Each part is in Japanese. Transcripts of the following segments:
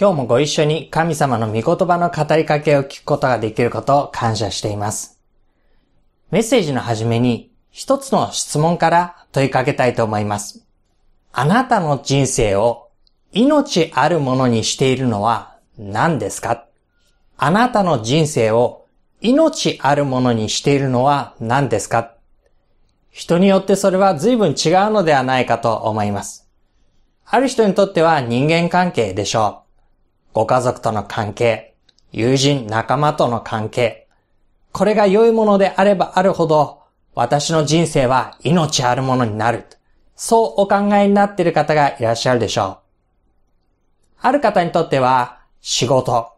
今日もご一緒に神様の御言葉の語りかけを聞くことができることを感謝しています。メッセージの始めに一つの質問から問いかけたいと思います。あなたの人生を命あるものにしているのは何ですか？あなたの人生を命あるものにしているのは何ですか？人によってそれは随分違うのではないかと思います。ある人にとっては人間関係でしょう。ご家族との関係、友人、仲間との関係。これが良いものであればあるほど、私の人生は命あるものになる。そうお考えになっている方がいらっしゃるでしょう。ある方にとっては、仕事、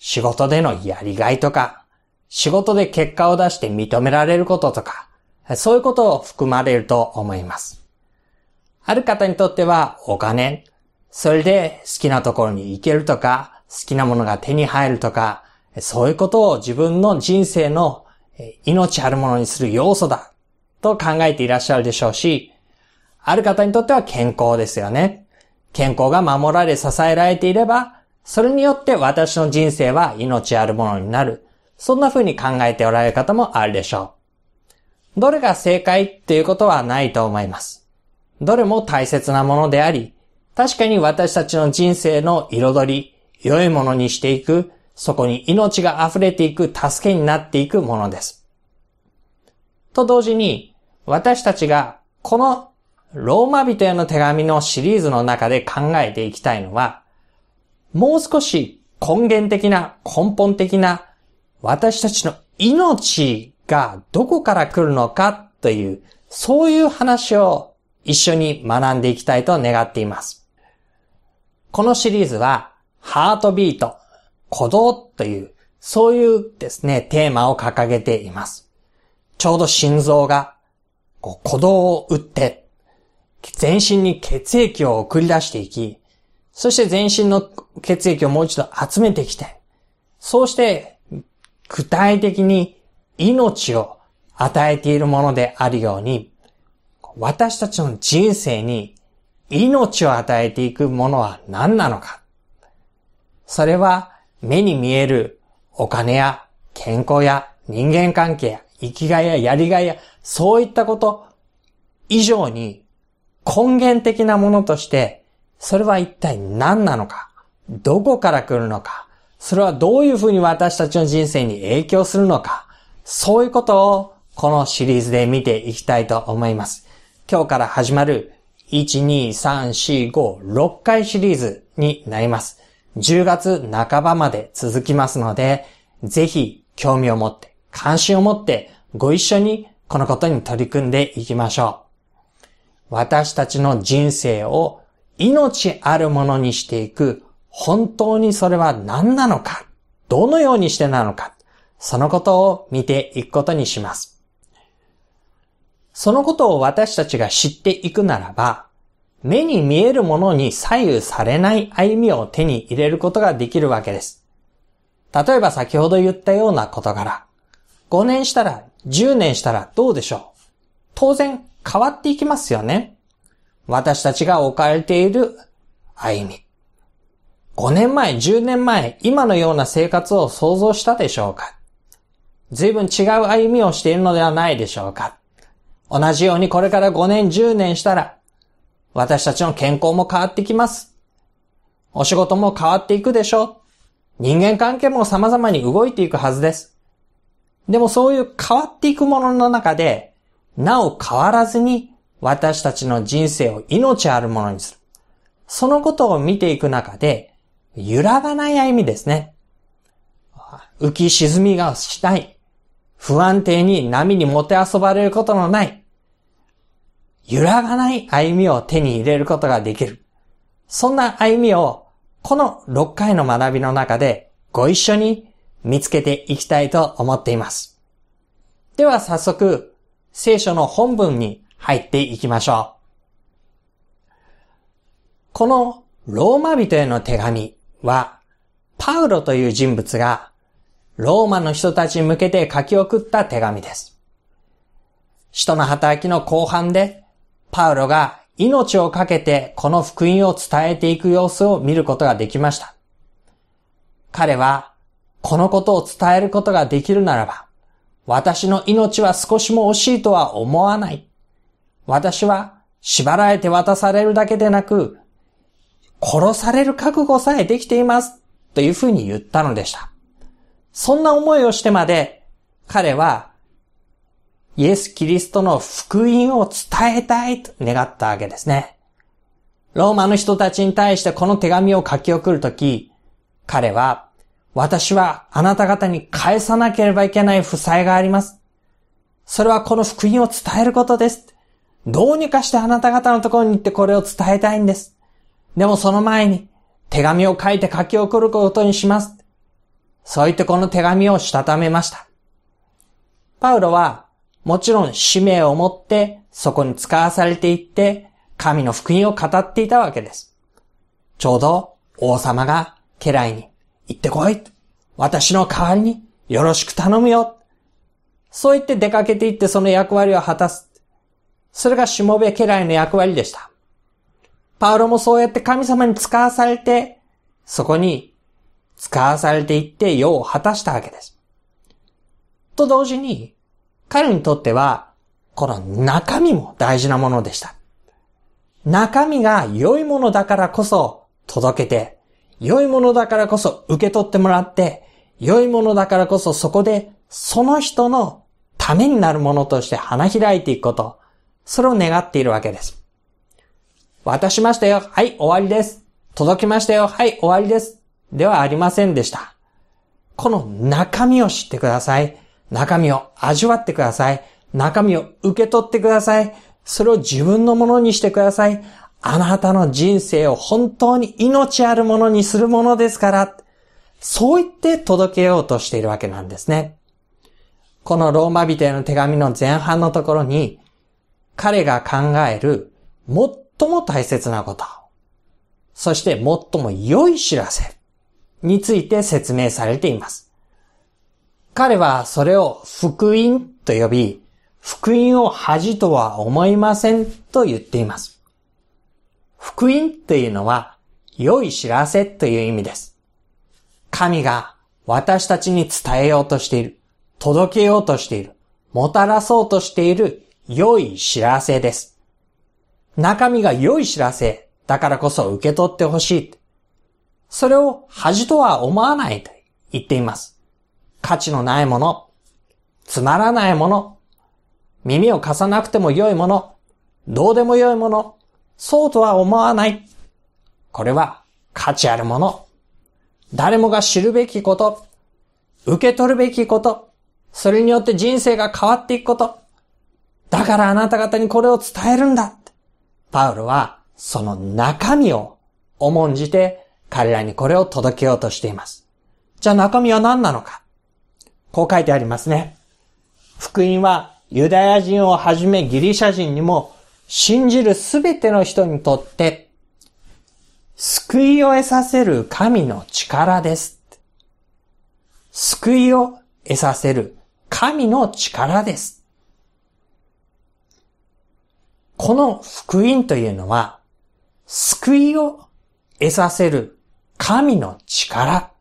仕事でのやりがいとか、仕事で結果を出して認められることとか、そういうことを含まれると思います。ある方にとってはお金、それで好きなところに行けるとか、好きなものが手に入るとか、そういうことを自分の人生の命あるものにする要素だと考えていらっしゃるでしょうし、ある方にとっては健康ですよね。健康が守られ支えられていれば、それによって私の人生は命あるものになる。そんな風に考えておられる方もあるでしょう。どれが正解っていうことはないと思います。どれも大切なものであり、確かに私たちの人生の彩り、良いものにしていく、そこに命が溢れていく助けになっていくものです。と同時に、私たちがこのローマ人への手紙のシリーズの中で考えていきたいのは、もう少し根源的な根本的な私たちの命がどこから来るのかという、そういう話を一緒に学んでいきたいと願っています。このシリーズは、ハートビート、鼓動という、そういうですね、テーマを掲げています。ちょうど心臓が、こう鼓動を打って、全身に血液を送り出していき、そして全身の血液をもう一度集めてきて、そうして具体的に命を与えているものであるように、私たちの人生に命を与えていくものは何なのか。それは目に見えるお金や健康や人間関係や生きがいややりがいやそういったこと以上に根源的なものとしてそれは一体何なのか。どこから来るのか。それはどういうふうに私たちの人生に影響するのか。そういうことをこのシリーズで見ていきたいと思います。今日から始まる1、2、3、4、5、6回シリーズになります。10月半ばまで続きますので、ぜひ興味を持って、関心を持ってご一緒にこのことに取り組んでいきましょう。私たちの人生を命あるものにしていく本当にそれは何なのか、どのようにしてなのか、そのことを見ていくことにします。そのことを私たちが知っていくならば、目に見えるものに左右されない歩みを手に入れることができるわけです。例えば先ほど言ったような事柄、5年したら、10年したらどうでしょう？当然変わっていきますよね。私たちが置かれている歩み。5年前、10年前、今のような生活を想像したでしょうか？随分違う歩みをしているのではないでしょうか？同じようにこれから5年10年したら、私たちの健康も変わってきます。お仕事も変わっていくでしょう。人間関係も様々に動いていくはずです。でもそういう変わっていくものの中で、なお変わらずに私たちの人生を命あるものにする。そのことを見ていく中で、揺らがない歩みですね。浮き沈みがしない。不安定に波にもてあそばれることのない。揺らがない歩みを手に入れることができる。そんな歩みをこの6回の学びの中でご一緒に見つけていきたいと思っています。では早速聖書の本文に入っていきましょう。このローマ人への手紙はパウロという人物がローマの人たちに向けて書き送った手紙です。使徒の働きの後半でパウロが命を懸けてこの福音を伝えていく様子を見ることができました。彼はこのことを伝えることができるならば、私の命は少しも惜しいとは思わない。私は縛られて渡されるだけでなく、殺される覚悟さえできています。というふうに言ったのでした。そんな思いをしてまで、彼は、イエス・キリストの福音を伝えたいと願ったわけですね。ローマの人たちに対してこの手紙を書き送るとき、彼は、私はあなた方に返さなければいけない負債があります。それはこの福音を伝えることです。どうにかしてあなた方のところに行ってこれを伝えたいんです。でもその前に手紙を書いて書き送ることにします。そう言ってこの手紙をしたためました。パウロはもちろん使命を持ってそこに使わされていって神の福音を語っていたわけです。ちょうど王様が家来に行ってこい。私の代わりによろしく頼むよ。そう言って出かけていってその役割を果たす。それがしもべ家来の役割でした。パウロもそうやって神様に使わされて、そこに使わされていって用を果たしたわけです。と同時に、彼にとっては、この中身も大事なものでした。中身が良いものだからこそ届けて、良いものだからこそ受け取ってもらって、良いものだからこそそこでその人のためになるものとして花開いていくこと、それを願っているわけです。渡しましたよ。はい、終わりです。届きましたよ。はい、終わりです。ではありませんでした。この中身を知ってください。中身を味わってください。中身を受け取ってください。それを自分のものにしてください。あなたの人生を本当に命あるものにするものですから、そう言って届けようとしているわけなんですね。このローマ人への手紙の前半のところに、彼が考える最も大切なこと、そして最も良い知らせについて説明されています。彼はそれを福音と呼び、福音を恥とは思いませんと言っています。福音というのは、良い知らせという意味です。神が私たちに伝えようとしている、届けようとしている、もたらそうとしている良い知らせです。中身が良い知らせだからこそ受け取ってほしい。それを恥とは思わないと言っています。価値のないもの、つまらないもの、耳を貸さなくても良いもの、どうでも良いもの、そうとは思わない。これは価値あるもの。誰もが知るべきこと。受け取るべきこと。それによって人生が変わっていくこと。だからあなた方にこれを伝えるんだ。パウロはその中身を重んじて彼らにこれを届けようとしています。じゃあ中身は何なのかこう書いてありますね。福音はユダヤ人をはじめギリシャ人にも信じるすべての人にとって、救いを得させる神の力です。救いを得させる神の力です。この福音というのは、救いを得させる神の力。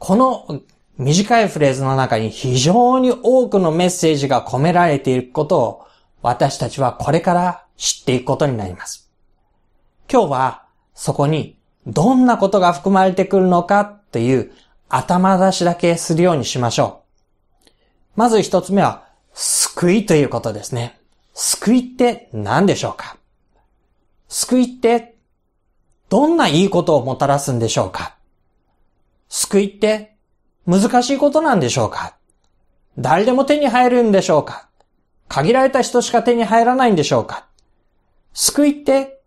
この短いフレーズの中に非常に多くのメッセージが込められていることを私たちはこれから知っていくことになります。今日はそこにどんなことが含まれてくるのかという頭出しだけするようにしましょう。まず一つ目は救いということですね。救いって何でしょうか？救いってどんないいことをもたらすんでしょうか？救いって難しいことなんでしょうか？誰でも手に入るんでしょうか？限られた人しか手に入らないんでしょうか？救いって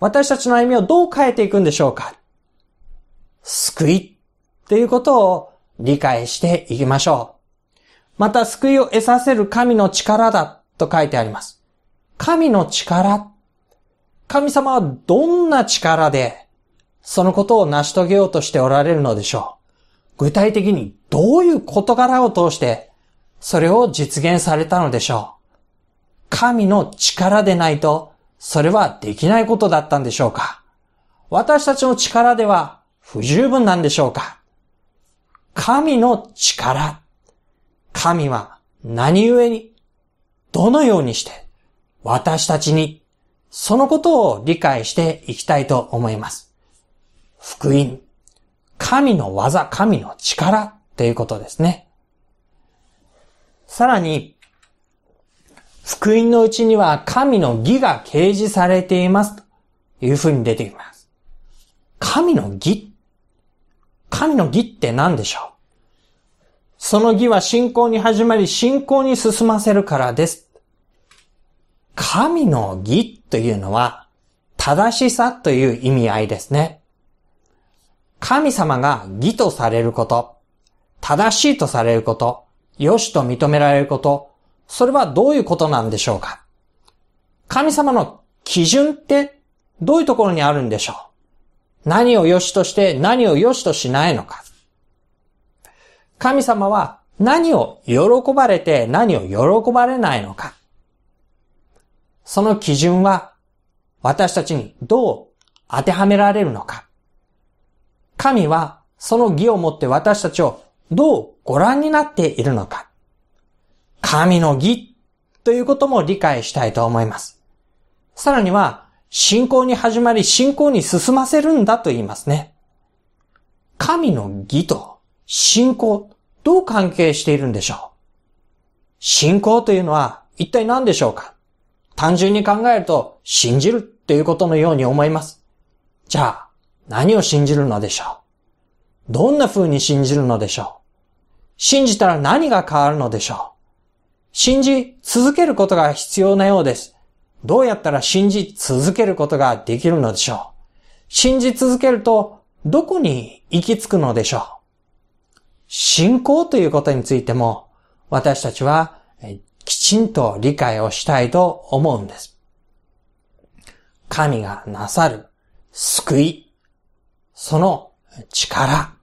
私たちの歩みをどう変えていくんでしょうか？救いっていうことを理解していきましょう。また救いを得させる神の力だと書いてあります。神の力。神様はどんな力でそのことを成し遂げようとしておられるのでしょう。具体的にどういう事柄を通してそれを実現されたのでしょう。神の力でないと、それはできないことだったんでしょうか私たちの力では不十分なんでしょうか神の力。神は何故に、どのようにして、私たちに、そのことを理解していきたいと思います。福音。神の技、神の力ということですね。さらに、福音のうちには神の義が掲示されていますというふうに出てきます。神の義神の義って何でしょう？その義は信仰に始まり信仰に進ませるからです。神の義というのは正しさという意味合いですね。神様が義とされること、正しいとされること、良しと認められること、それはどういうことなんでしょうか？神様の基準ってどういうところにあるんでしょう？何を良しとして何を良しとしないのか？神様は何を喜ばれて何を喜ばれないのか？その基準は私たちにどう当てはめられるのか？神はその義をもって私たちをどうご覧になっているのか神の義ということも理解したいと思います。さらには、信仰に始まり信仰に進ませるんだと言いますね。神の義と信仰、どう関係しているんでしょう信仰というのは一体何でしょうか単純に考えると信じるということのように思います。じゃあ、何を信じるのでしょう？どんな風に信じるのでしょう？信じたら何が変わるのでしょう？信じ続けることが必要なようです。どうやったら信じ続けることができるのでしょう？信じ続けるとどこに行き着くのでしょう？信仰ということについても私たちはきちんと理解をしたいと思うんです。神がなさる救い、その力、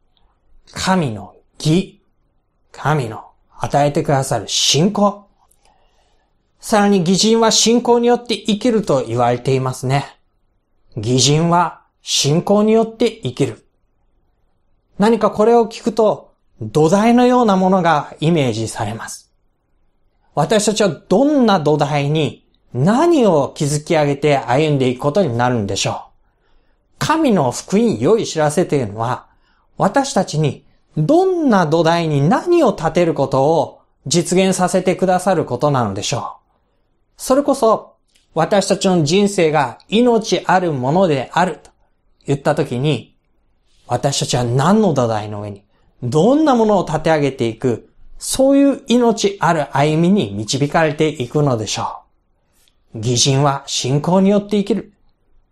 神の義、神の与えてくださる信仰。さらに義人は信仰によって生きると言われていますね。義人は信仰によって生きる。何かこれを聞くと土台のようなものがイメージされます。私たちはどんな土台に何を築き上げて歩んでいくことになるんでしょう。神の福音良い知らせというのは私たちにどんな土台に何を立てることを実現させてくださることなのでしょう。それこそ私たちの人生が命あるものであると言ったときに、私たちは何の土台の上に、どんなものを立て上げていく、そういう命ある歩みに導かれていくのでしょう。義人は信仰によって生きる。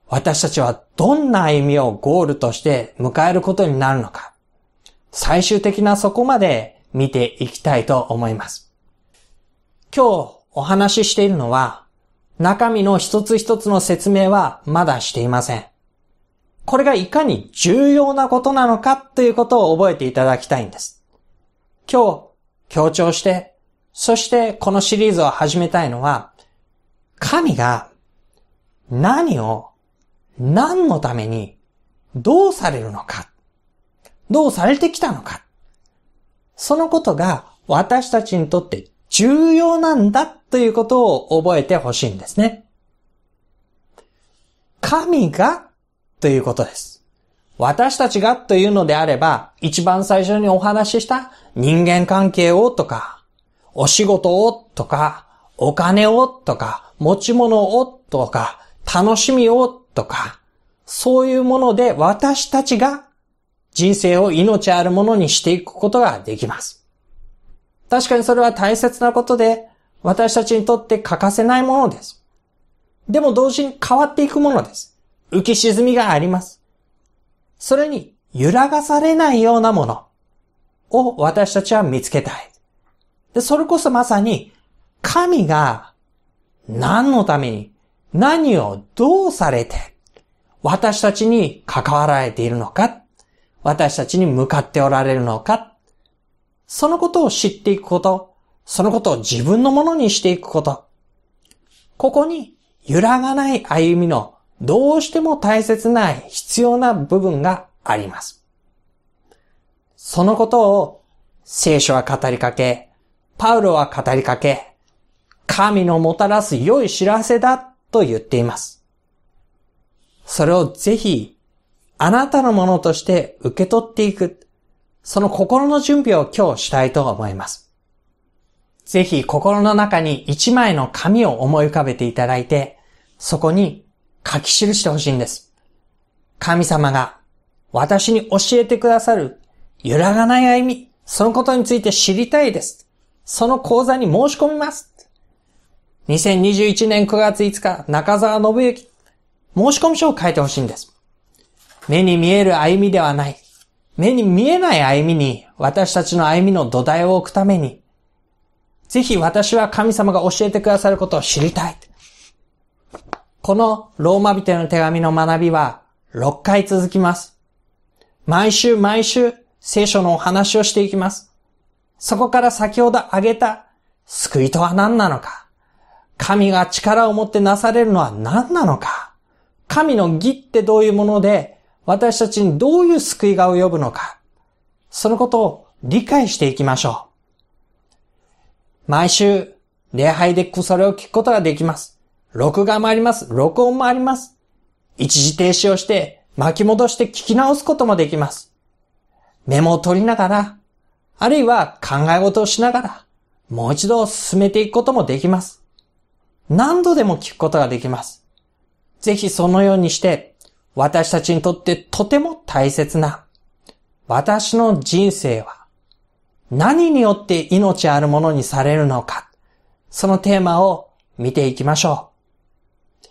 私たちはどんな歩みをゴールとして迎えることになるのか。最終的なそこまで見ていきたいと思います。今日お話ししているのは、中身の一つ一つの説明はまだしていません。これがいかに重要なことなのかということを覚えていただきたいんです。今日強調して、そしてこのシリーズを始めたいのは、神が何を何のためにどうされるのかどうされてきたのか。そのことが私たちにとって重要なんだということを覚えてほしいんですね。神がということです。私たちがというのであれば、一番最初にお話しした人間関係をとか、お仕事をとか、お金をとか、持ち物をとか、楽しみをとか、そういうもので私たちが人生を命あるものにしていくことができます。確かにそれは大切なことで、私たちにとって欠かせないものです。でも同時に変わっていくものです。浮き沈みがあります。それに揺らがされないようなものを私たちは見つけたい。で、それこそまさに神が何のために何をどうされて私たちに関わられているのか？私たちに向かっておられるのか、そのことを知っていくこと、そのことを自分のものにしていくこと、ここに揺らがない歩みのどうしても大切な必要な部分があります。そのことを聖書は語りかけ、パウロは語りかけ、神のもたらす良い知らせだと言っています。それをぜひ、あなたのものとして受け取っていく、その心の準備を今日したいと思います。ぜひ心の中に一枚の紙を思い浮かべていただいて、そこに書き記してほしいんです。神様が私に教えてくださる揺らがない歩み、そのことについて知りたいです。その講座に申し込みます。2021年9月5日、中澤信之、申し込み書を書いてほしいんです。目に見える歩みではない。目に見えない歩みに私たちの歩みの土台を置くために、ぜひ私は神様が教えてくださることを知りたい。このローマ人への手紙の学びは6回続きます。毎週毎週聖書のお話をしていきます。そこから先ほど挙げた救いとは何なのか神が力を持ってなされるのは何なのか神の義ってどういうもので私たちにどういう救いが及ぶのかそのことを理解していきましょう。毎週礼拝でそれを聞くことができます。録画もあります。録音もあります。一時停止をして巻き戻して聞き直すこともできます。メモを取りながら、あるいは考え事をしながら、もう一度進めていくこともできます。何度でも聞くことができます。ぜひそのようにして、私たちにとってとても大切な、私の人生は、何によって命あるものにされるのか、そのテーマを見ていきましょう。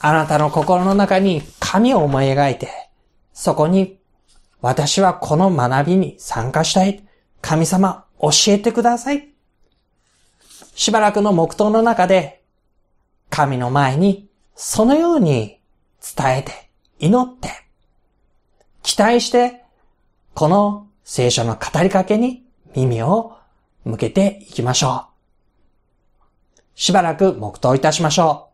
あなたの心の中に神を思い描いて、そこに私はこの学びに参加したい。神様教えてください。しばらくの黙祷の中で、神の前にそのように伝えて、祈って、期待して、この聖書の語りかけに耳を向けていきましょう。しばらく黙祷いたしましょう。